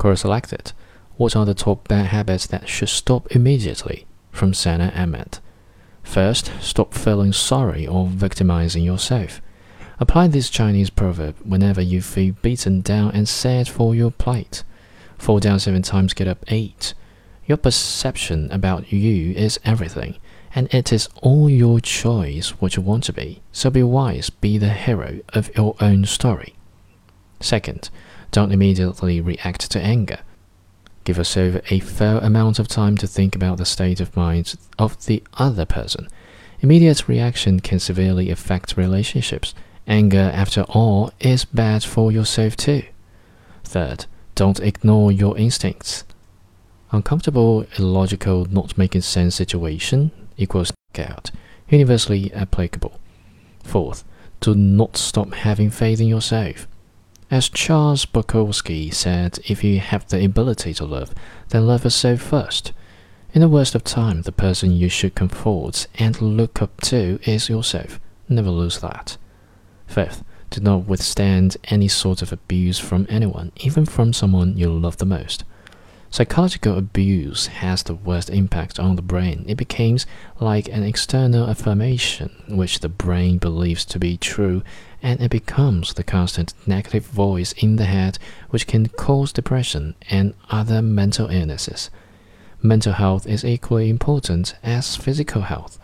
Course selected. What are the top bad habits that should stop immediately? From Sana Ahmed. First, stop feeling sorry or victimizing yourself. Apply this Chinese proverb whenever you feel beaten down and sad for your plight. Fall down seven times, get up eight. Your perception about you is everything, and it is all your choice what you want to be. So be wise, be the hero of your own story. Second, don't immediately react to anger. Give yourself a fair amount of time to think about the state of mind of the other person. Immediate reaction can severely affect relationships. Anger, after all, is bad for yourself too. Third, don't ignore your instincts. Uncomfortable, illogical, not making sense situation equals out, universally applicable. Fourth, do not stop having faith in yourself. As Charles Bukowski said, if you have the ability to love, then love yourself first. In the worst of time, the person you should comfort and look up to is yourself. Never lose that. Fifth, do not withstand any sort of abuse from anyone, even from someone you love the most. Psychological abuse has the worst impact on the brain. It becomes like an external affirmation which the brain believes to be true, and it becomes the constant negative voice in the head which can cause depression and other mental illnesses. Mental health is equally important as physical health.